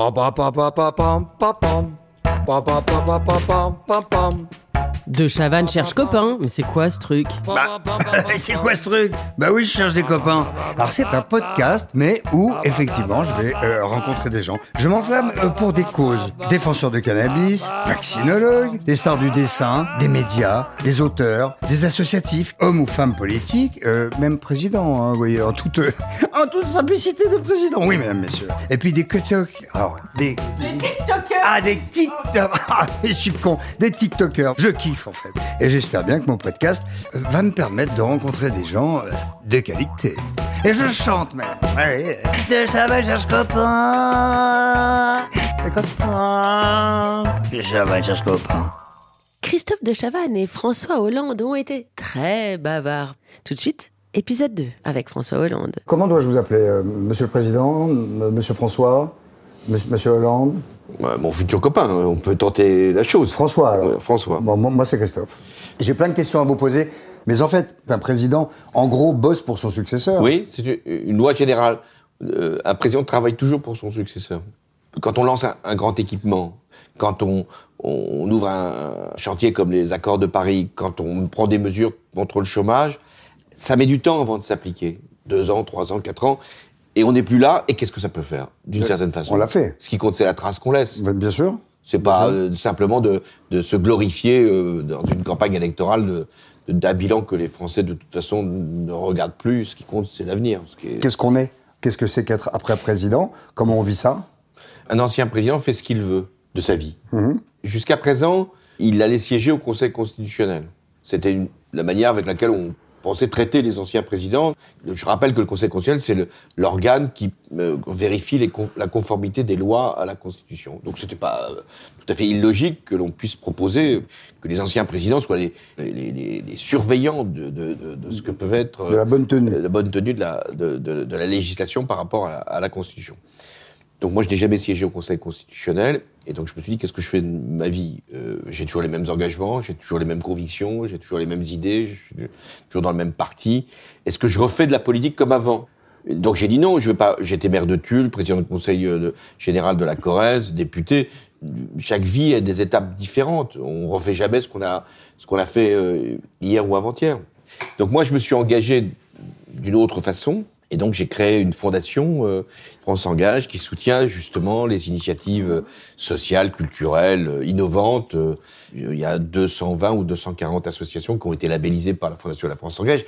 Ba ba ba ba ba bam ba bam. Ba ba ba ba ba bam ba bam. De Chavannes cherche copain, mais c'est quoi ce truc Bah, c'est quoi ce truc Bah oui, je cherche des copains. Alors c'est un podcast, mais où effectivement je vais euh, rencontrer des gens. Je m'enflamme euh, pour des causes. Défenseurs de cannabis, vaccinologues, des stars du dessin, des médias, des auteurs, des associatifs, hommes ou femmes politiques, euh, même présidents, hein, vous voyez, en toute, en toute simplicité de président. Oui, mesdames, messieurs. Et puis des TikTok. Alors, des... Des TikTokers Ah, des TikTokers Ah, je suis con. Des TikTokers. Je kiffe, en fait. Et j'espère bien que mon podcast euh, va me permettre de rencontrer des gens euh, de qualité. Et je chante même. Ouais. De Chaval cherche copain. Des copains. De cherche copain. Christophe de Chavannes et François Hollande ont été très bavards. Tout de suite, épisode 2 avec François Hollande. Comment dois-je vous appeler euh, Monsieur le Président M- Monsieur François? Monsieur Hollande Ouais, mon futur copain, hein, on peut tenter la chose. François, alors. François. Bon, moi, c'est Christophe. J'ai plein de questions à vous poser, mais en fait, un président, en gros, bosse pour son successeur. Oui, c'est une, une loi générale. Euh, un président travaille toujours pour son successeur. Quand on lance un, un grand équipement, quand on, on ouvre un chantier comme les accords de Paris, quand on prend des mesures contre le chômage, ça met du temps avant de s'appliquer. Deux ans, trois ans, quatre ans. Et on n'est plus là. Et qu'est-ce que ça peut faire, d'une Ouais, certaine façon on l'a fait. Ce qui compte, c'est la trace qu'on laisse. Ben, Bien sûr. C'est pas euh, simplement de, de se glorifier euh, dans une campagne électorale d'un bilan que les Français de toute façon ne regardent plus. Ce qui compte, c'est l'avenir. Est- Qu'est-ce qu'on est? Qu'est-ce que c'est qu'être après président? Comment on vit ça? Un ancien président fait ce qu'il veut de sa vie. Mhm. Jusqu'à présent, il allait siéger au Conseil constitutionnel. C'était la manière avec laquelle on pensait traiter les anciens présidents. Je rappelle que le Conseil constitutionnel, c'est l'organe qui euh, vérifie les la conformité des lois à la Constitution. Donc c'était pas euh, tout à fait illogique que l'on puisse proposer que les anciens présidents soient les, les- les- les surveillants de, de- de- de ce que peuvent être De la bonne tenue. euh, la bonne tenue de la, de, de- de la législation par rapport à la, à la Constitution. Donc moi, je n'ai jamais siégé au Conseil constitutionnel, et donc je me suis dit, qu'est-ce que je fais de ma vie? Euh, J'ai toujours les mêmes engagements, j'ai toujours les mêmes convictions, j'ai toujours les mêmes idées, je suis toujours dans le même parti. Est-ce que je refais de la politique comme avant? Donc j'ai dit non, je vais pas. J'étais maire de Tulle, président du Conseil euh, général de la Corrèze, député. Chaque vie a des étapes différentes. On refait jamais ce qu'on a, ce qu'on a fait euh, hier ou avant-hier. Donc moi, je me suis engagé d'une autre façon. Et donc j'ai créé une fondation, euh, France Engage, qui soutient justement les initiatives sociales, culturelles, euh, innovantes. Euh, il y a 220 ou 240 associations qui ont été labellisées par la Fondation de la France Engage.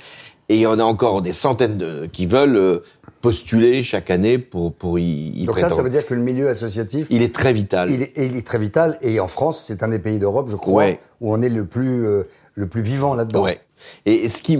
Et il y en a encore des centaines de, qui veulent euh, postuler chaque année pour, pour y, y Donc ça, ça veut dire que le milieu associatif, Il est très vital. il est, il est très vital. Et en France, c'est un des pays d'Europe, je crois, Ouais. où on est le plus, euh, le plus vivant là-dedans. Ouais. Et, et ce qui,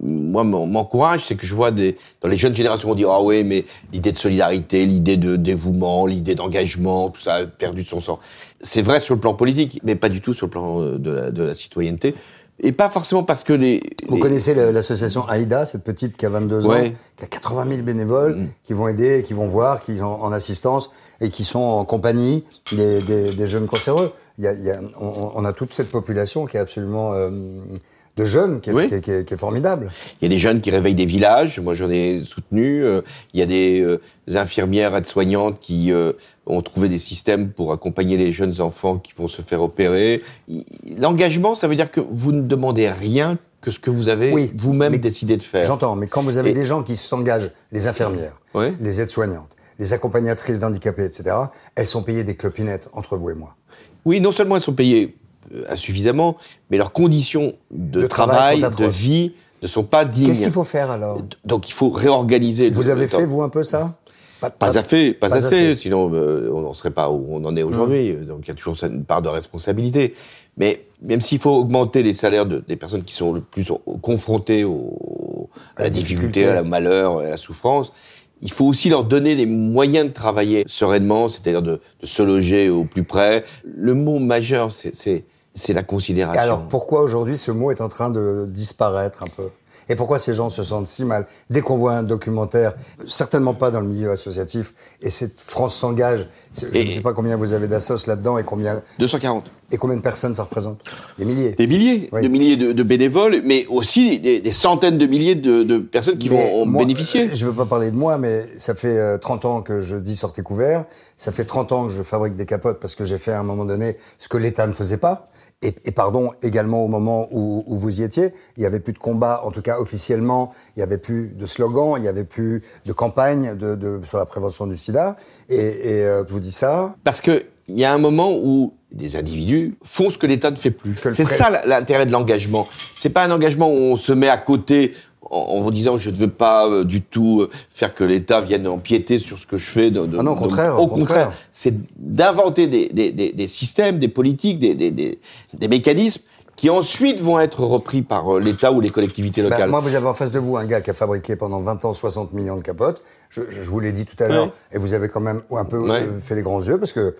moi, m'en- m'encourage, c'est que je vois des, dans les jeunes générations, on dit, ah oui, mais l'idée de solidarité, l'idée de dévouement, l'idée d'engagement, tout ça a perdu de son sens. C'est vrai sur le plan politique, mais pas du tout sur le plan euh, de la, de la citoyenneté. Et pas forcément parce que les... Vous les- connaissez l'association AIDA, cette petite qui a 22 ans, Ouais. qui a 80 000 bénévoles, Mm. qui vont aider, qui vont voir, qui sont en assistance et qui sont en compagnie des, des- des jeunes cancéreux. Il y a, il y a- on, on a toute cette population qui est absolument euh, de jeunes, qui est, Oui. qui est- qui est- qui est formidable. Il y a des jeunes qui réveillent des villages, moi j'en ai soutenu. euh, il y a des euh, infirmières aides-soignantes qui euh, ont trouvé des systèmes pour accompagner les jeunes enfants qui vont se faire opérer. L'engagement, ça veut dire que vous ne demandez rien que ce que vous avez Oui, vous-même décidé de faire. J'entends, mais quand vous avez Et- des gens qui s'engagent, les infirmières, les aides-soignantes, les accompagnatrices d'handicapés, etc., elles sont payées des clopinettes entre vous et moi. Oui, non seulement elles sont payées insuffisamment, mais leurs conditions de, De travail de vie ne sont pas dignes. Qu'est-ce qu'il faut faire alors? Donc il faut réorganiser. Vous le- avez le fait, vous, un peu ça? Pas assez, pas, pas assez, assez. Mmh. sinon euh, on n'en serait pas où on en est aujourd'hui. Donc il y a toujours une part de responsabilité. Mais même s'il faut augmenter les salaires de- des personnes qui sont le plus confrontées au- à la, la difficulté, difficulté. à la malheur, à la souffrance, il faut aussi leur donner les moyens de travailler sereinement, c'est-à-dire de, de se loger au plus près. Le mot majeur, c'est- c'est la considération. alors, pourquoi aujourd'hui ce mot est en train de disparaître un peu? Et pourquoi ces gens se sentent si mal Dès qu'on voit un documentaire, certainement pas dans le milieu associatif, et cette France s'engage, je ne sais pas combien vous avez d'assos là-dedans et combien, 240. et combien de personnes ça représente? Des milliers. Des milliers, Oui. de milliers de, de bénévoles, mais aussi des, des centaines de milliers de, de personnes qui Mais vont en moi, bénéficier. euh, Je ne veux pas parler de moi, mais ça fait euh, 30 ans que je dis sortez couvert. Ça fait 30 ans que je fabrique des capotes parce que j'ai fait à un moment donné ce que l'État ne faisait pas. Et, et pardon, également au moment où, où vous y étiez, il y avait plus de combat, en tout cas officiellement, il y avait plus de slogans, il y avait plus de campagne de, de, sur la prévention du sida. Et, et euh, je vous dis ça, Parce que il y a un moment où des individus font ce que l'État ne fait plus. C'est ça l'intérêt de l'engagement. C'est pas un engagement où on se met à côté en, en disant je ne veux pas euh, du tout euh, faire que l'État vienne empiéter sur ce que je fais. de- de- Ah non, au contraire, Au au contraire. contraire, c'est d'inventer des, des, des, des systèmes, des politiques, des, des, des, des mécanismes qui ensuite vont être repris par euh, l'État ou les collectivités Ben, locales. moi, vous avez en face de vous un gars qui a fabriqué pendant 20 ans 60 millions de capotes. Je, vous l'ai dit tout à l'heure. Et vous avez quand même un peu fait les grands yeux parce que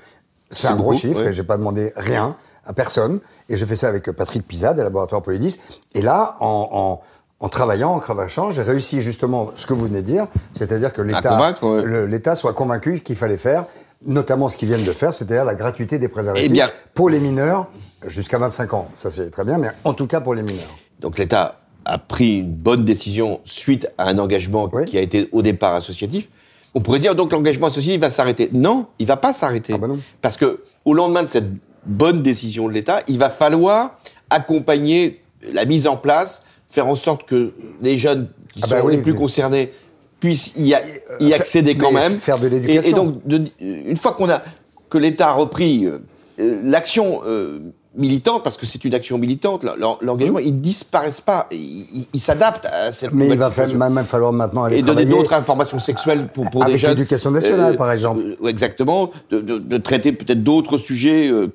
c'est un gros chiffre ouais. et j'ai pas demandé rien à personne. Et j'ai fait ça avec Patrick Pizza des laboratoires Polydis. Et là, en, en, en travaillant, en cravachant, j'ai réussi justement ce que vous venez de dire, c'est-à-dire que l'État, ouais. soit convaincu qu'il fallait faire, notamment ce qu'ils viennent de faire, c'est-à-dire la gratuité des préservatifs Eh bien- pour les mineurs jusqu'à 25 ans. Ça c'est très bien, mais en tout cas pour les mineurs. Donc l'État a pris une bonne décision suite à un engagement Oui. qui a été au départ associatif. On pourrait dire donc l'engagement associatif va s'arrêter. Non, il va pas s'arrêter. Ah non. Parce que au lendemain de cette bonne décision de l'État, il va falloir accompagner la mise en place, faire en sorte que les jeunes qui Ah sont bah oui, les plus mais- concernés puissent y, a- y Euh, accéder quand mais même. faire de Et- l'éducation. Et, donc, de- une fois qu'on a que l'État a repris euh, euh, l'action euh, militante, parce que c'est une action militante, l'en- l'engagement, il ne disparaissent pas, il, il- il s'adapte à cette Mais il va même falloir maintenant aller et donner d'autres informations sexuelles pour, pour Avec l'éducation nationale, par exemple. euh, exactement, de, de- de traiter peut-être d'autres sujets euh,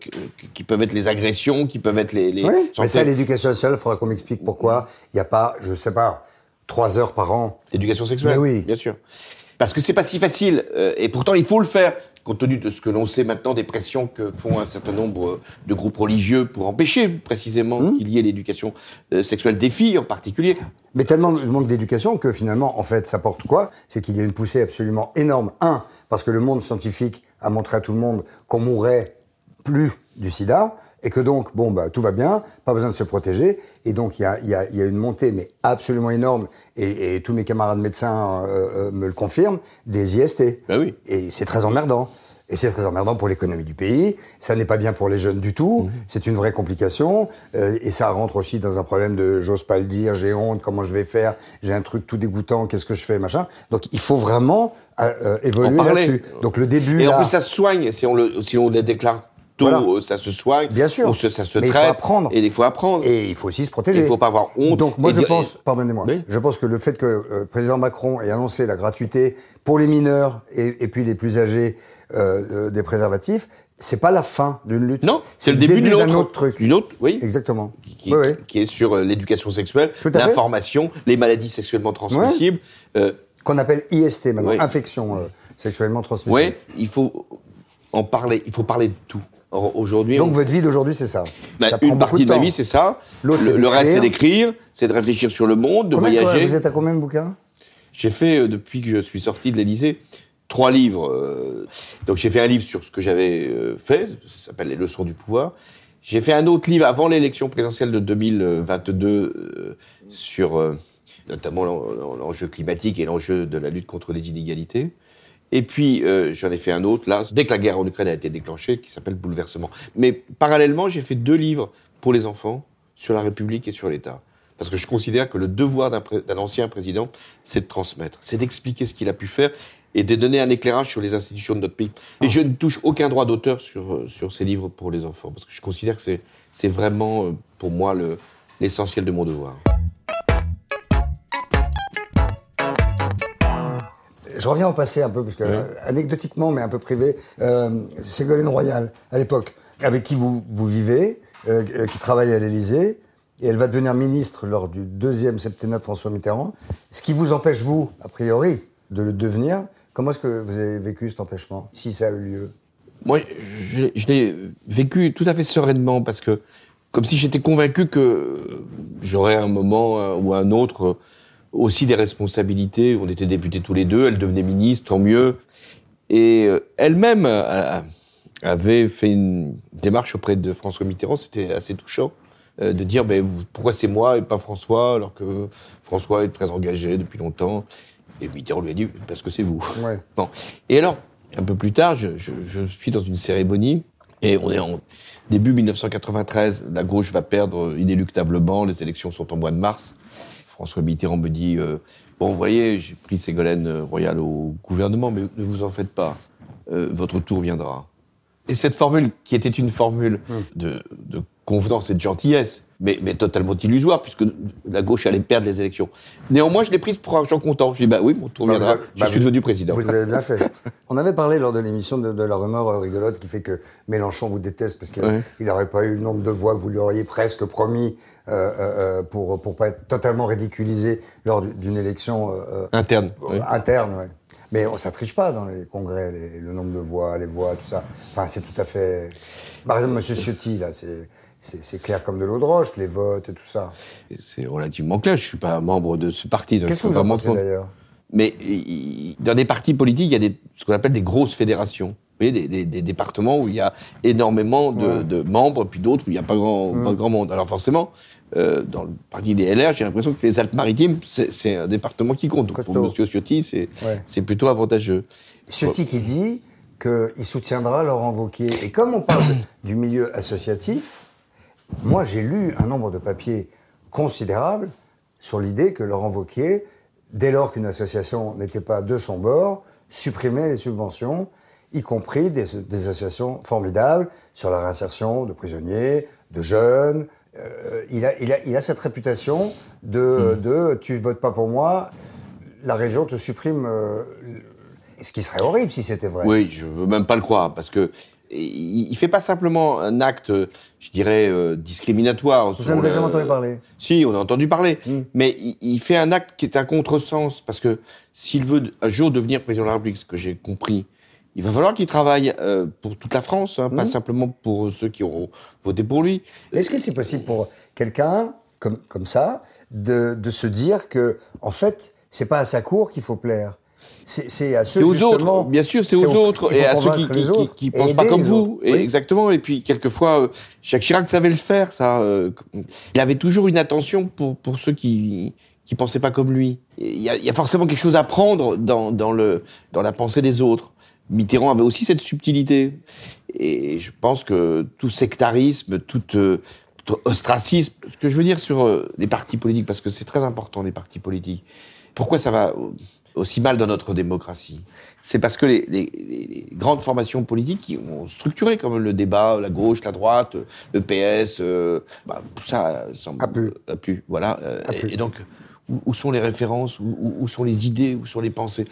qui, peuvent être les agressions, qui peuvent être les... les Oui, mais ça, l'éducation nationale, il faudra qu'on m'explique pourquoi il n'y a pas, je sais pas, trois heures par an. L'éducation sexuelle, Mais oui. bien sûr. Parce que c'est pas si facile, euh, et pourtant il faut le faire, compte tenu de ce que l'on sait maintenant des pressions que font un certain nombre de groupes religieux pour empêcher précisément Hum. qu'il y ait l'éducation euh, sexuelle des filles en particulier. Mais tellement de manque d'éducation que finalement, en fait, ça porte quoi? C'est qu'il y a une poussée absolument énorme. Un, parce que le monde scientifique a montré à tout le monde qu'on mourrait plus du sida, et que donc, bon, bah, tout va bien, pas besoin de se protéger, et donc il y a, il y, a, il y a une montée, mais absolument énorme, et, et tous mes camarades médecins euh, euh, me le confirment, des IST. Ben oui. Et c'est très emmerdant. Et c'est très emmerdant pour l'économie du pays. Ça n'est pas bien pour les jeunes du tout. C'est une vraie complication. Euh, et ça rentre aussi dans un problème de j'ose pas le dire, j'ai honte, comment je vais faire, j'ai un truc tout dégoûtant, qu'est-ce que je fais, machin. Donc il faut vraiment euh, euh, évoluer En là-dessus. Donc le début. Et en là, plus ça se soigne, si on le, si on le déclare tôt, Voilà. euh, ça se soigne. Bien sûr. ou se- ça se Mais il faut traite. apprendre. Et il faut apprendre. Et il faut aussi se protéger. Il faut pas avoir honte. Donc moi je dire- pense, pardonnez-moi, Oui. je pense que le fait que euh, le président Macron ait annoncé la gratuité pour les mineurs et, et puis les plus âgés euh, euh, des préservatifs, c'est pas la fin d'une lutte. Non, c'est le début, d'une d'un autre, autre truc. Une autre, oui. Exactement. qui, Oui, oui. qui est sur euh, l'éducation sexuelle, l'information, les maladies sexuellement transmissibles. Euh, Qu'on appelle IST maintenant, Oui. infection euh, sexuellement transmissible. ouais, il faut en parler. Il faut parler de tout. Aujourd'hui, Donc on- votre vie d'aujourd'hui, c'est ça. bah, ça une partie de, ma vie, c'est ça. Le, reste, c'est d'écrire. c'est de réfléchir sur le monde, de Combien, voyager. Vous êtes à combien de bouquins? J'ai fait, euh, depuis que je suis sorti de l'Élysée, trois livres. euh, donc j'ai fait un livre sur ce que j'avais euh, fait, ça s'appelle Les leçons du pouvoir. J'ai fait un autre livre avant l'élection présidentielle de 2022 euh, sur notamment l'en- l'enjeu climatique et l'enjeu de la lutte contre les inégalités. Et puis, euh, j'en ai fait un autre, là, dès que la guerre en Ukraine a été déclenchée, qui s'appelle Bouleversement. Mais parallèlement, j'ai fait deux livres pour les enfants sur la République et sur l'État. Parce que je considère que le devoir d'un ancien président, c'est de transmettre, c'est d'expliquer ce qu'il a pu faire et de donner un éclairage sur les institutions de notre pays. Et je ne touche aucun droit d'auteur sur, euh, sur ces livres pour les enfants, parce que je considère que c'est- vraiment, euh, pour moi, le- l'essentiel de mon devoir. Je reviens au passé un peu, parce que euh, anecdotiquement, mais un peu privé, euh, Ségolène Royal, à l'époque, avec qui vous, vous vivez, euh, qui travaille à l'Élysée, et elle va devenir ministre lors du deuxième septennat de François Mitterrand, ce qui vous empêche, vous, a priori, de le devenir. Comment est-ce que vous avez vécu cet empêchement, si ça a eu lieu? Moi, je, je l'ai vécu tout à fait sereinement parce que, comme si j'étais convaincu que j'aurais un moment ou un autre aussi des responsabilités. On était députés tous les deux, elle devenait ministre, tant mieux. Et euh, elle-même euh, avait fait une démarche auprès de François Mitterrand, c'était assez touchant, euh, de dire ben, pourquoi c'est moi et pas François, alors que François est très engagé depuis longtemps. Et Mitterrand lui a dit parce que c'est vous. Ouais. Bon. Et alors, un peu plus tard, je, je- je suis dans une cérémonie et on est en début 1993. La gauche va perdre inéluctablement. Les élections sont en mois de mars. François Mitterrand me dit euh, Bon, vous voyez, j'ai pris Ségolène euh, Royal au gouvernement, mais ne vous en faites pas. Euh, votre tour viendra. Et cette formule, qui était une formule de, de convenance et de gentillesse, mais, mais totalement illusoire, puisque la gauche allait perdre les élections. Néanmoins, je l'ai prise pour un gens content. Je dis, bah oui, mon tour viendra. Bah, je bah, suis devenu président. Vous l'avez bien fait. On avait parlé lors de l'émission de, de la rumeur rigolote qui fait que Mélenchon vous déteste parce qu'il Ouais. n'aurait pas eu le nombre de voix que vous lui auriez presque promis euh, euh, euh, pour pour pas être totalement ridiculisé lors du- d'une élection euh, Interne. euh, oui. interne. ouais. Mais on, ça triche pas dans les congrès, les- le nombre de voix, les voix, tout ça. Enfin, c'est tout à fait. Par exemple, Monsieur Ciotti, là, c'est c'est clair comme de l'eau de roche, les votes et tout ça. C'est relativement clair. Je suis pas membre de ce parti. Qu'est-ce que vous en pensez d'ailleurs? Mais il- dans des partis politiques, il y a des, ce qu'on appelle des grosses fédérations. Vous voyez, des, des- des départements où il y a énormément de, Ouais. de membres, puis d'autres où il n'y a pas grand, pas grand monde. Alors forcément, euh, dans le parti des LR, j'ai l'impression que les Alpes-Maritimes, c'est un département qui compte. Donc, pour. M. Ciotti, c'est Ouais. plutôt avantageux. Ciotti qui dit qu'il soutiendra Laurent Wauquiez. Et comme on parle du milieu associatif, moi j'ai lu un nombre de papiers considérable sur l'idée que Laurent Wauquiez, dès lors qu'une association n'était pas de son bord, supprimait les subventions, y compris des, des associations formidables sur la réinsertion de prisonniers, de jeunes. Euh, il, a, il, a, il a cette réputation de, de tu votes pas pour moi, la région te supprime. euh, ce qui serait horrible si c'était vrai. Oui, je veux même pas le croire, parce que il, il fait pas simplement un acte, je dirais, euh, discriminatoire. Vous sur en avez jamais entendu parler Si, on a entendu parler. Mm. Mais il, il fait un acte qui est un contresens, parce que s'il veut un jour devenir président de la République, ce que j'ai compris, il va falloir qu'il travaille euh, pour toute la France, hein, pas Mm. simplement pour ceux qui auront voté pour lui. Est-ce que c'est possible pour quelqu'un comme, comme ça de, de se dire que, en fait, c'est pas à sa cour qu'il faut plaire? C'est à ceux C'est aux justement- autres, bien sûr, c'est aux autres, et à ceux qui, qui, pensent pas comme vous. autres. Et Oui. Exactement. Et puis, quelquefois, euh, Jacques Chirac savait le faire, ça. euh, il avait toujours une attention pour, pour ceux qui qui pensaient pas comme lui. Il y a, il y a forcément quelque chose à prendre dans, dans, le, dans la pensée des autres. Mitterrand avait aussi cette subtilité. Et je pense que tout sectarisme, tout, euh, ostracisme, ce que je veux dire sur les partis politiques, parce que c'est très important, les partis politiques. Pourquoi ça va aussi mal dans notre démocratie C'est parce que les, les- les grandes formations politiques qui ont structuré comme le débat, la gauche, la droite, le PS, euh, bah, tout ça semble A pu. a pu, voilà. euh, pu. et, donc, où, où sont les références où, sont les idées Où sont les pensées?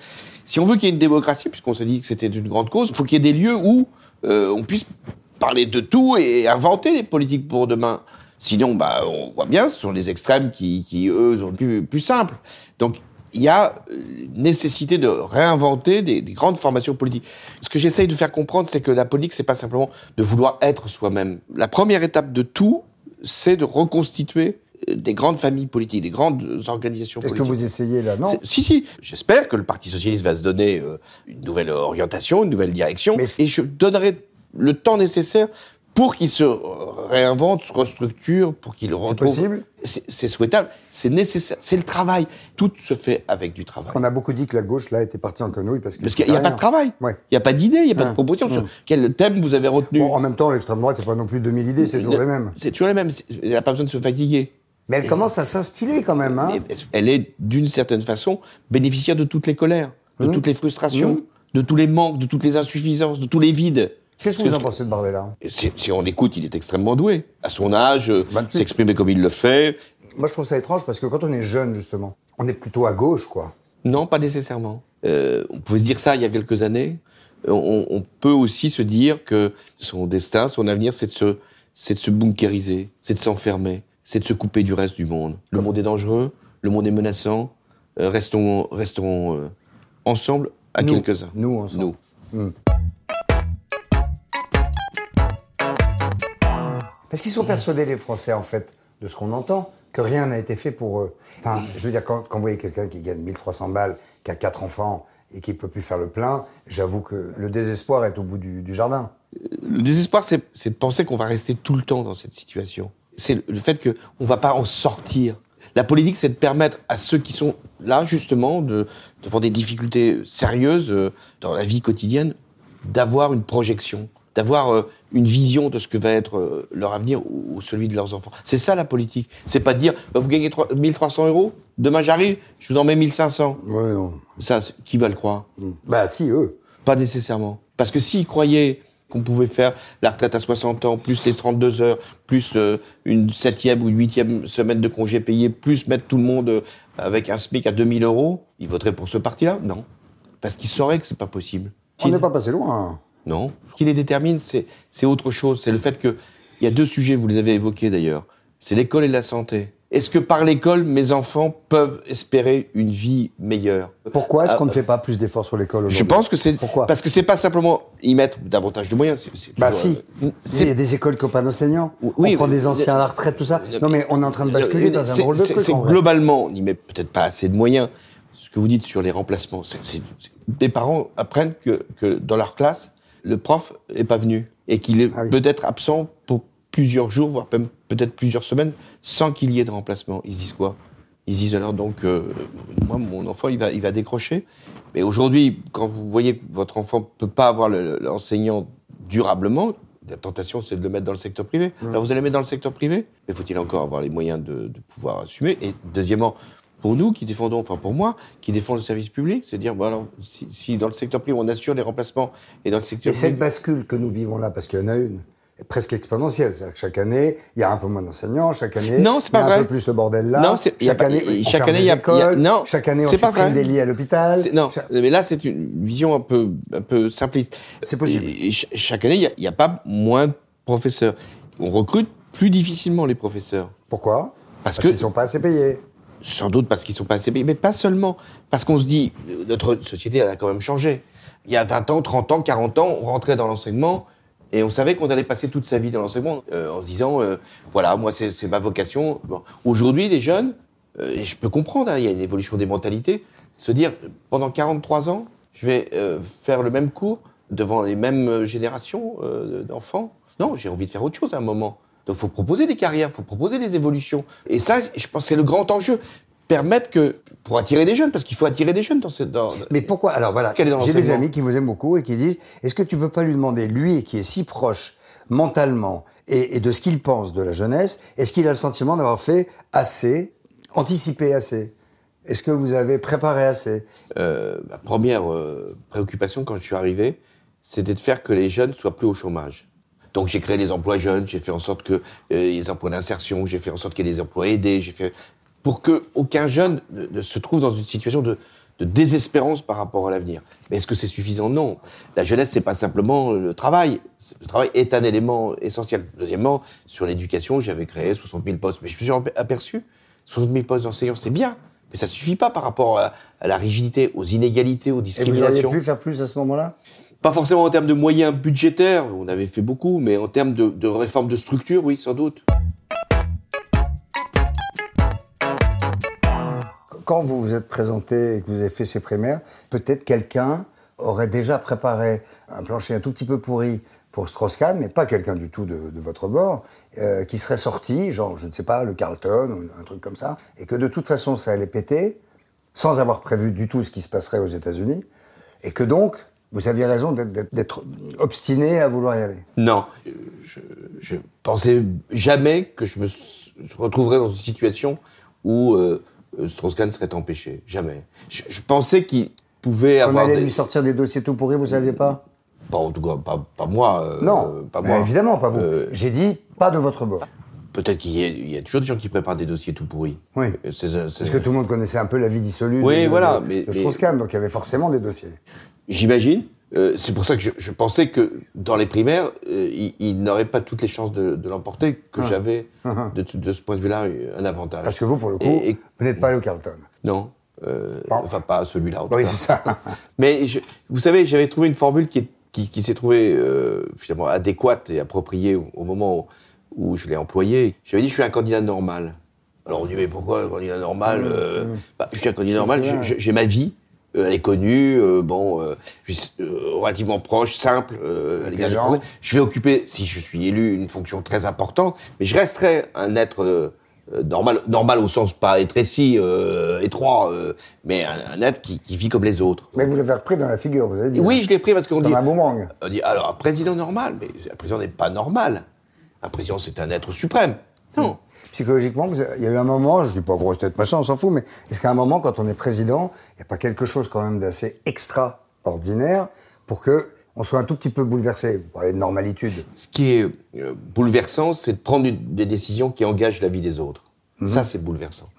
Si on veut qu'il y ait une démocratie, puisqu'on s'est dit que c'était une grande cause, il faut qu'il y ait des lieux où euh, on puisse parler de tout et inventer les politiques pour demain. Sinon, bah, on voit bien, ce sont les extrêmes qui, qui eux, sont plus, plus simples. Donc, il y a euh, nécessité de réinventer des, des grandes formations politiques. Ce que j'essaye de faire comprendre, c'est que la politique, c'est pas simplement de vouloir être soi-même. La première étape de tout, c'est de reconstituer euh, des grandes familles politiques, des grandes organisations Est-ce que politiques. vous essayez là? Non. Si, si. J'espère que le Parti Socialiste va se donner euh, une nouvelle orientation, une nouvelle direction. Mais Et je donnerai le temps nécessaire pour qu'il se réinvente, se restructure, pour qu'il retrouve... possible C'est c'est souhaitable, c'est nécessaire, c'est le travail. Tout se fait avec du travail. On a beaucoup dit que la gauche, là, était partie en quenouille parce qu'il n'y a, pas de travail, il Ouais. n'y a pas d'idée, il n'y a pas Ouais. de proposition. Ouais. quel thème vous avez retenu Bon, en même temps, l'extrême droite, c'est pas non plus 2000 idées, c'est toujours les mêmes. C'est toujours les mêmes. C'est- Elle n'a pas besoin de se fatiguer. Mais elle commence à s'instiller quand même, hein Elle est, d'une certaine façon, bénéficiaire de toutes les colères, de Mmh. toutes les frustrations, Mmh. de tous les manques, de toutes les insuffisances, de tous les vides. Qu'est-ce que vous en pensez de Barbella? Si, si on l'écoute, il est extrêmement doué. À son âge, euh, 28. s'exprimer comme il le fait. Moi, je trouve ça étrange parce que quand on est jeune, justement, on est plutôt à gauche, quoi. Non, pas nécessairement. euh, on pouvait se dire ça il y a quelques années. On, on peut aussi se dire que son destin, son avenir, c'est de se, c'est de se bunkériser, c'est de s'enfermer, c'est de se couper du reste du monde. Le monde est dangereux, le monde est menaçant. Euh, restons, restons euh, ensemble à quelques-uns. Nous, ensemble. Nous. Parce qu'ils sont persuadés, les Français, en fait, de ce qu'on entend, que rien n'a été fait pour eux. Enfin, je veux dire, quand, quand vous voyez quelqu'un qui gagne 1300 balles, qui a quatre enfants et qui peut plus faire le plein, j'avoue que le désespoir est au bout du, du jardin. Le désespoir, c'est de penser qu'on va rester tout le temps dans cette situation. C'est le- le fait qu'on ne va pas en sortir. La politique, c'est de permettre à ceux qui sont là, justement, de, devant des difficultés sérieuses euh, dans la vie quotidienne, d'avoir une projection, d'avoir euh, une vision de ce que va être euh, leur avenir ou, celui de leurs enfants. C'est ça la politique. C'est pas de dire, bah, vous gagnez 3 1300 euros, demain j'arrive, je vous en mets 1500. Ouais, non. Ça, qui va le croire? Bah, si, eux. pas nécessairement. Parce que s'ils croyaient qu'on pouvait faire la retraite à 60 ans, plus les 32 heures, plus euh, une septième ou une huitième semaine de congé payé, plus mettre tout le monde avec un SMIC à 2000 euros, ils voteraient pour ce parti-là? Non. Parce qu'ils sauraient que c'est pas possible. On n'est pas passé loin. Non. Ce qui les détermine, c'est autre chose. C'est le fait que il y a deux sujets, vous les avez évoqués d'ailleurs. C'est l'école et la santé. Est-ce que par l'école, mes enfants peuvent espérer une vie meilleure? Pourquoi est-ce Ah, qu'on ne fait pas plus d'efforts sur l'école aujourd'hui? Je pense que c'est Pourquoi? parce que c'est pas simplement y mettre davantage de moyens. c'est- c'est Bah toujours, si. euh, Si, Il y a des écoles qui n'ont pas d'enseignants. Oui, on prend des anciens à la retraite, tout ça. Non, mais on est en train de basculer dans un drôle de truc. C'est globalement, on n'y met peut-être pas assez de moyens. Ce que vous dites sur les remplacements, c'est des parents apprennent que, que dans leur classe, le prof est pas venu et qu'il est Ah oui. peut-être absent pour plusieurs jours, voire même peut-être plusieurs semaines, sans qu'il y ait de remplacement. Ils se disent quoi? Ils se disent alors donc, euh, moi, mon enfant, il va, il va décrocher. Mais aujourd'hui, quand vous voyez que votre enfant peut pas avoir le- l'enseignant durablement, la tentation, c'est de le mettre dans le secteur privé. Alors vous allez le mettre dans le secteur privé, mais faut-il encore avoir les moyens de, de pouvoir assumer? Et deuxièmement, pour nous qui défendons, enfin pour moi, qui défend le service public, c'est dire, bon alors, si, si dans le secteur privé on assure les remplacements et dans le Et secteur cette public, bascule que nous vivons là, parce qu'il y en a une, est presque exponentielle. C'est-à-dire que chaque année, il y a un peu moins d'enseignants, chaque année, Non, c'est pas il y a vrai. un peu plus le bordel là. Non, y a chaque pas- année, chaque année, il y a- écoles, y a- non, chaque année, on pas supprime vrai. des lits à l'hôpital. Non, mais là, c'est une vision un peu, un peu simpliste. C'est possible. Et- et ch- chaque année, il n'y a, pas moins de professeurs. On recrute plus difficilement les professeurs. Pourquoi? Parce Parce qu'ils ne sont pas assez payés. Sans doute parce qu'ils sont pas assez payés, mais pas seulement. Parce qu'on se dit, notre société, a quand même changé. Il y a 20 ans, 30 ans, 40 ans, on rentrait dans l'enseignement et on savait qu'on allait passer toute sa vie dans l'enseignement euh, en disant, euh, voilà, moi, c'est ma vocation. Aujourd'hui, les jeunes, euh, et je peux comprendre, hein, il y a une évolution des mentalités, se dire, pendant 43 ans, je vais euh, faire le même cours devant les mêmes générations d'enfants. Non, j'ai envie de faire autre chose à un moment. Donc, il faut proposer des carrières, il faut proposer des évolutions. Et ça, je pense c'est le grand enjeu. Permettre que, pour attirer des jeunes, parce qu'il faut attirer des jeunes dans cette. Dans, Mais pourquoi? Alors voilà, j'ai des amis qui vous aiment beaucoup et qui disent est-ce que tu peux pas lui demander, lui qui est si proche mentalement et, et de ce qu'il pense de la jeunesse, est-ce qu'il a le sentiment d'avoir fait assez, anticipé assez? Est-ce que vous avez préparé assez? Euh, ma première euh, préoccupation quand je suis arrivé, c'était de faire que les jeunes soient plus au chômage. Donc j'ai créé les emplois jeunes, j'ai fait en sorte que euh, les emplois d'insertion, j'ai fait en sorte qu'il y ait des emplois aidés, j'ai fait pour que aucun jeune ne, se trouve dans une situation de, de désespérance par rapport à l'avenir. Mais est-ce que c'est suffisant? Non. La jeunesse, c'est pas simplement le travail. Le travail est un élément essentiel. Deuxièmement, sur l'éducation, j'avais créé 60 000 postes, mais je me suis aperçu 60 000 postes d'enseignants, c'est bien. Mais ça suffit pas par rapport à, à la rigidité, aux inégalités, aux Et vous discriminations. auriez pu faire plus à ce moment-là? Pas forcément en termes de moyens budgétaires, on avait fait beaucoup, mais en termes de, de réforme de structure, oui, sans doute. Quand vous vous êtes présenté et que vous avez fait ces primaires, peut-être quelqu'un aurait déjà préparé un plancher un tout petit peu pourri pour Strauss-Kahn, mais pas quelqu'un du tout de, votre bord, euh, qui serait sorti, genre, je ne sais pas, le Carlton ou un truc comme ça, et que de toute façon ça allait péter, sans avoir prévu du tout ce qui se passerait aux États-Unis, et que donc vous aviez raison d'être- obstiné à vouloir y aller. Non, je, je pensais jamais que je me retrouverais dans une situation où euh, Strauss-Kahn serait empêché. Jamais. Je, je pensais qu'il pouvait On avoir allait des... lui sortir des dossiers tout pourris, vous saviez pas? Pas en tout cas, pas, pas moi. euh, Non, pas moi. évidemment pas vous. Euh, J'ai dit pas de votre bord. Peut-être qu'il y, a- il y a toujours des gens qui préparent des dossiers tout pourris. Oui. Parce que tout le monde connaissait un peu la vie dissolue Oui, de, voilà, de, mais- de mais- Strauss-Kahn, donc il y avait forcément des dossiers. J'imagine. Euh, c'est pour ça que je, je pensais que dans les primaires, euh, il, il n'aurait pas toutes les chances de, de l'emporter, que j'avais de, de ce point de vue-là un avantage. Ah. Parce que vous, pour le coup, Et- et- vous n'êtes pas allé au Carlton. non. Euh, Bon. Enfin, pas celui-là. Oui, ça. Mais je- vous savez, j'avais trouvé une formule qui, est- qui, qui s'est trouvée euh, finalement adéquate et appropriée au, au moment où, où je l'ai employée. J'avais dit, je suis un candidat normal. Alors on dit, mais pourquoi un candidat normal euh, bah, Je suis un candidat normal, j'ai ma vie. Euh, elle est connue, euh, bon, euh, je suis euh, relativement proche, simple, euh, des gens. Je vais occuper, si je suis élu, une fonction très importante, mais je resterai un être euh, normal, normal au sens pas étréci, euh, étroit, euh, mais un, un être qui, qui vit comme les autres. Mais vous l'avez repris dans la figure, vous avez dit. Oui, je l'ai pris parce qu'on Dans dit. un boomerang. On dit alors un président normal, mais un président n'est pas normal. Un président c'est un être suprême. Non. Psychologiquement, vous avez- il y a eu un moment, je dis pas grosse tête, machin, on s'en fout, mais est-ce qu'à un moment, quand on est président, il n'y a pas quelque chose quand même d'assez extraordinaire pour que on soit un tout petit peu bouleversé Vous parlez de normalitude. Ce qui est euh, bouleversant, c'est de prendre des décisions qui engagent la vie des autres. Mhm. Ça, c'est bouleversant.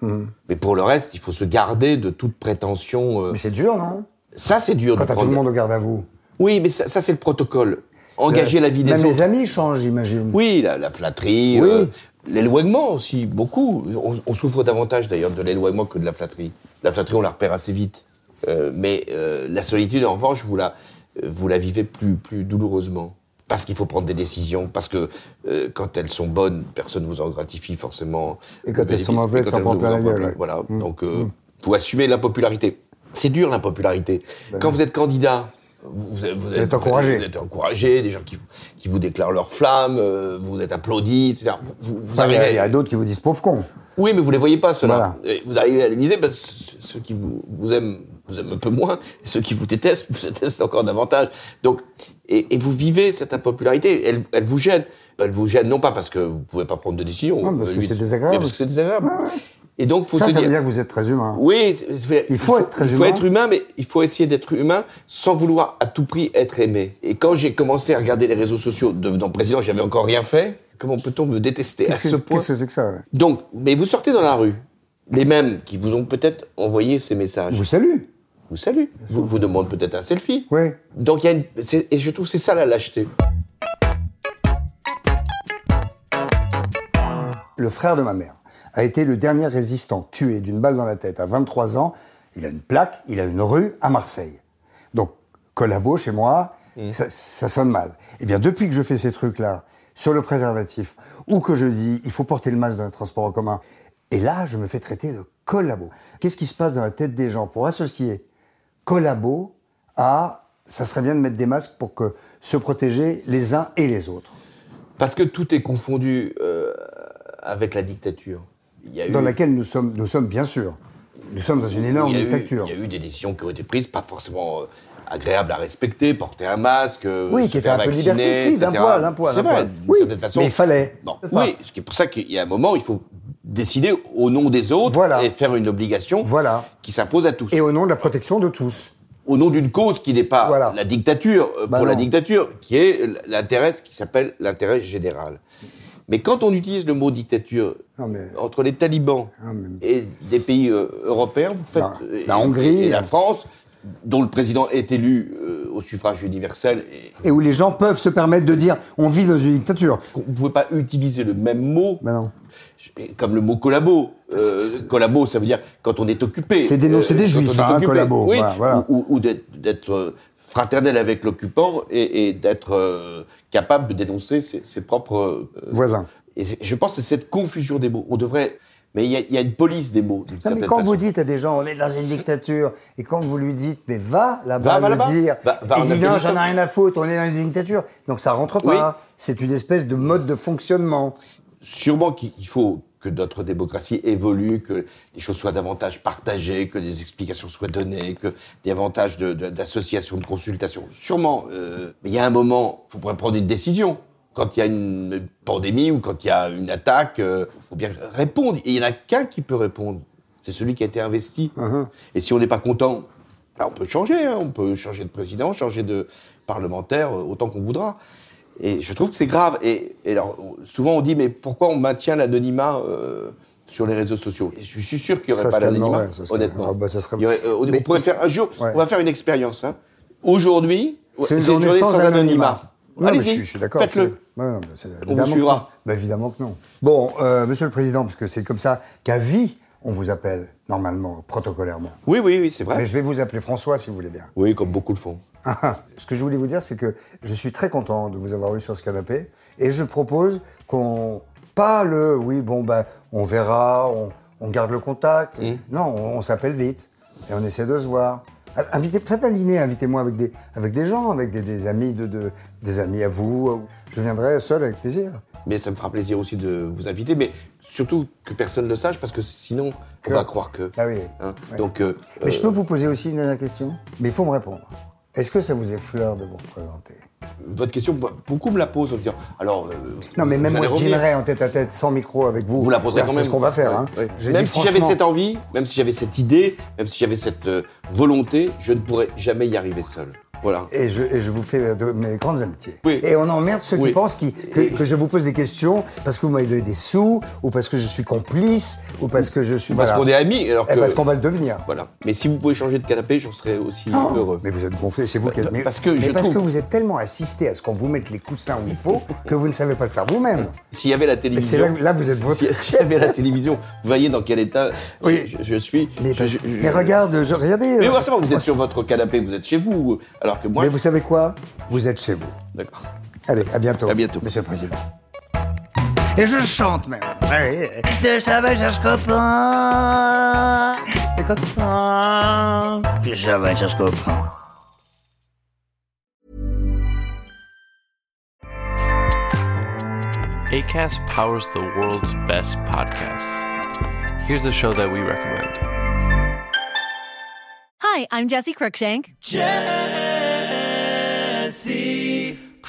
Mais pour le reste, il faut se garder de toute prétention. euh, Mais c'est dur, non? Ça, c'est dur. Quand de t'as tout prendre- le monde au garde à vous. Oui, mais ça, ça, c'est le protocole. Engager la vie des Même autres. les amis changent, j'imagine. Oui, la, la flatterie, Oui. euh, l'éloignement aussi, beaucoup. On, on souffre davantage d'ailleurs de l'éloignement que de la flatterie. La flatterie, on la repère assez vite. Euh, mais euh, la solitude, en revanche, vous la, vous la vivez plus, plus douloureusement. Parce qu'il faut prendre des décisions, parce que euh, quand elles sont bonnes, personne ne vous en gratifie forcément. Et quand le elles sont mauvaises, t'en prends vous plein la gueule, ouais. Mm. Voilà, donc euh, vous assumez l'impopularité. C'est dur l'impopularité. Quand vous êtes candidat, vous, vous êtes, vous êtes encouragé. Vous êtes encouragé, des gens qui, vous- qui vous déclarent leur flamme, euh, vous êtes applaudi, etc. Vous, vous Enfin, il y a, arrivez- il y a d'autres qui vous disent pauvre con. Oui, mais vous les voyez pas, ceux-là. Voilà. Vous arrivez à l'Élysée, parce que ceux qui vous, aiment, vous aiment un peu moins, et ceux qui vous détestent, vous détestent encore davantage. Donc, et, et vous vivez cette impopularité, elle, elle vous gêne. Elle vous gêne non pas parce que vous pouvez pas prendre de décision, Non, parce euh, que lui- c'est désagréable. mais parce que c'est désagréable. Et donc, faut ça, se ça dire. veut dire que vous êtes très humain. Oui, Il faut être très il faut humain. être humain, mais il faut essayer d'être humain sans vouloir à tout prix être aimé. Et quand j'ai commencé à regarder les réseaux sociaux, devenant président, j'avais encore rien fait. Comment peut-on me détester à ce point qu'est-ce que c'est que ça ouais? Donc, mais vous sortez dans la rue, les mêmes qui vous ont peut-être envoyé ces messages, Je vous salue. vous saluent, vous, vous demandent peut-être un selfie. Oui. Donc il y a une, et je trouve que c'est ça la lâcheté. Le frère de ma mère a été le dernier résistant tué d'une balle dans la tête à 23 ans. Il a une plaque, il a une rue à Marseille. Donc, collabo chez moi, ça, ça sonne mal. Eh bien, depuis que je fais ces trucs-là, sur le préservatif, ou que je dis, il faut porter le masque dans le transport en commun, et là, je me fais traiter de collabo. Qu'est-ce qui se passe dans la tête des gens pour associer collabo à, ça serait bien de mettre des masques pour que se protéger les uns et les autres Parce que tout est confondu euh, avec la dictature. Il y a dans laquelle nous sommes, nous sommes bien sûr. Nous sommes dans une énorme dictature. il y a eu des décisions qui ont été prises, pas forcément euh, agréables à respecter, porter un masque, euh, Oui, se qui était faire un peu vacciner, liberticide, un poil, un poil, C'est un poil. Oui, certaine façon. mais il fallait. Bon, oui, ce qui est pour ça qu'il y a un moment, il faut décider au nom des autres Voilà. et faire une obligation Voilà. qui s'impose à tous. Et au nom de la protection de tous. au nom d'une cause qui n'est pas Voilà. la dictature euh, Bah pour la dictature, qui est l'intérêt qui s'appelle l'intérêt général. Mais quand on utilise le mot dictature Non, mais- entre les talibans Ah, mais- et des pays euh, européens, vous faites La- euh, la Hongrie, et, la euh. France, dont le président est élu euh, au suffrage universel, et Et où les gens peuvent se permettre de dire on vit dans une dictature. vous ne pouvez pas utiliser le même mot Ben non. comme le mot collabo. Euh, collabo, ça veut dire quand on est occupé. C'est dénoncer des juifs, hein, collabo. Oui, Voilà, ou, d'être- fraternel avec l'occupant et, et d'être euh, capable de dénoncer ses, ses propres euh, Voisins. Et je pense que c'est cette confusion des mots. On devrait. Mais il y, a- il y a une police des mots. Non, mais quand façon. vous dites à des gens on est dans une dictature, et quand vous lui dites mais va là-bas Va, le dire, Va- il dit non j'en ai rien à foutre, on est dans une dictature. Donc ça rentre pas. C'est une espèce de mode de fonctionnement. Sûrement qu'il il faut que notre démocratie évolue, que les choses soient davantage partagées, que des explications soient données, que des avantages de- de- de, consultation. Sûrement. euh, mais il y a un moment, il faut prendre une décision. Quand il y a une pandémie ou quand il y a une attaque, il faut bien répondre. Et il n'y en a qu'un qui peut répondre. C'est celui qui a été investi. Et si on n'est pas content, bah, on peut changer. hein. On peut changer de président, changer de parlementaire, euh, autant qu'on voudra. Et je trouve que c'est grave. Et, et alors, souvent on dit, mais pourquoi on maintient l'anonymat euh, sur les réseaux sociaux? Et Je suis sûr qu'il n'y aurait Ça pas non, ouais, honnêtement. ah bah, ça serait- Il y aurait- euh, on pourrait faire un jour, Ouais. on va faire une expérience. hein. Aujourd'hui, C'est une journée, sans, anonymat. Non, mais Allez-y, je, suis- d'accord. Faites-le. c'est- vous que suivra. non. Bah, évidemment que non. Bon, euh, Monsieur le Président, parce que c'est comme ça qu'à vie, on vous appelle, normalement, protocolairement. Oui, oui, oui, c'est vrai. Mais je vais vous appeler François, si vous voulez bien. Oui, comme beaucoup le font. ce que je voulais vous dire, c'est que je suis très content de vous avoir eu sur ce canapé. Et je propose qu'on. Pas le oui, bon, ben, on verra, on, on garde le contact. Mmh. Non, on, on s'appelle vite. Et on essaie de se voir. Invitez, faites un dîner, invitez-moi avec des, avec des gens, avec des, des amis, de, de- des amis à vous. Je viendrai seul avec plaisir. Mais ça me fera plaisir aussi de vous inviter, mais surtout que personne ne le sache, parce que sinon, Que- on va croire que. Ah oui. hein. Donc, euh, Mais je euh, peux vous poser aussi une dernière question? Mais il faut me répondre. Est-ce que ça vous effleure de vous représenter? Votre question, beaucoup me la posent en me disant. Alors. euh, Non, mais même moi, je revenir. dînerai en tête à tête, sans micro avec vous. Vous la poserez quand C'est même. ce qu'on va faire. Ouais, hein. ouais. Même si j'avais cette envie, même si j'avais cette idée, même si j'avais cette euh, volonté, je ne pourrais jamais y arriver seul. Voilà. Et je, et je vous fais de mes grandes amitiés. Oui. Et on emmerde ceux qui pensent qui- que, Et- que je vous pose des questions parce que vous m'avez donné des sous, ou parce que je suis complice, ou parce que je suis. Parce voilà. qu'on est amis, alors Eh, que. parce qu'on va le devenir. Voilà. Mais si vous pouvez changer de canapé, j'en serais aussi Oh, heureux. Mais vous êtes gonflé, c'est vous qui Bah, êtes. Mais, parce que mais je parce trouve- que vous êtes tellement assisté à ce qu'on vous mette les coussins où il faut que vous ne savez pas le faire vous-même. S'il y avait la télévision. là- là, vous êtes votre- si- S'il y avait la télévision, vous voyez dans quel état Oui. je, je suis. Mais, Je- parce- je- mais regarde, regardez. Mais euh, bon, vous êtes sur votre canapé, vous êtes chez vous. Alors que moi. mais vous savez quoi? Vous êtes chez vous. D'accord. Allez, à bientôt. À bientôt. Monsieur le Président. Et je chante même. Ouais, De Chaval cherche copain. Des copains. De cherche copain. ACAST powers the world's best podcasts. Here's a show that we recommend. Hi, I'm Jesse Cruikshank. Jesse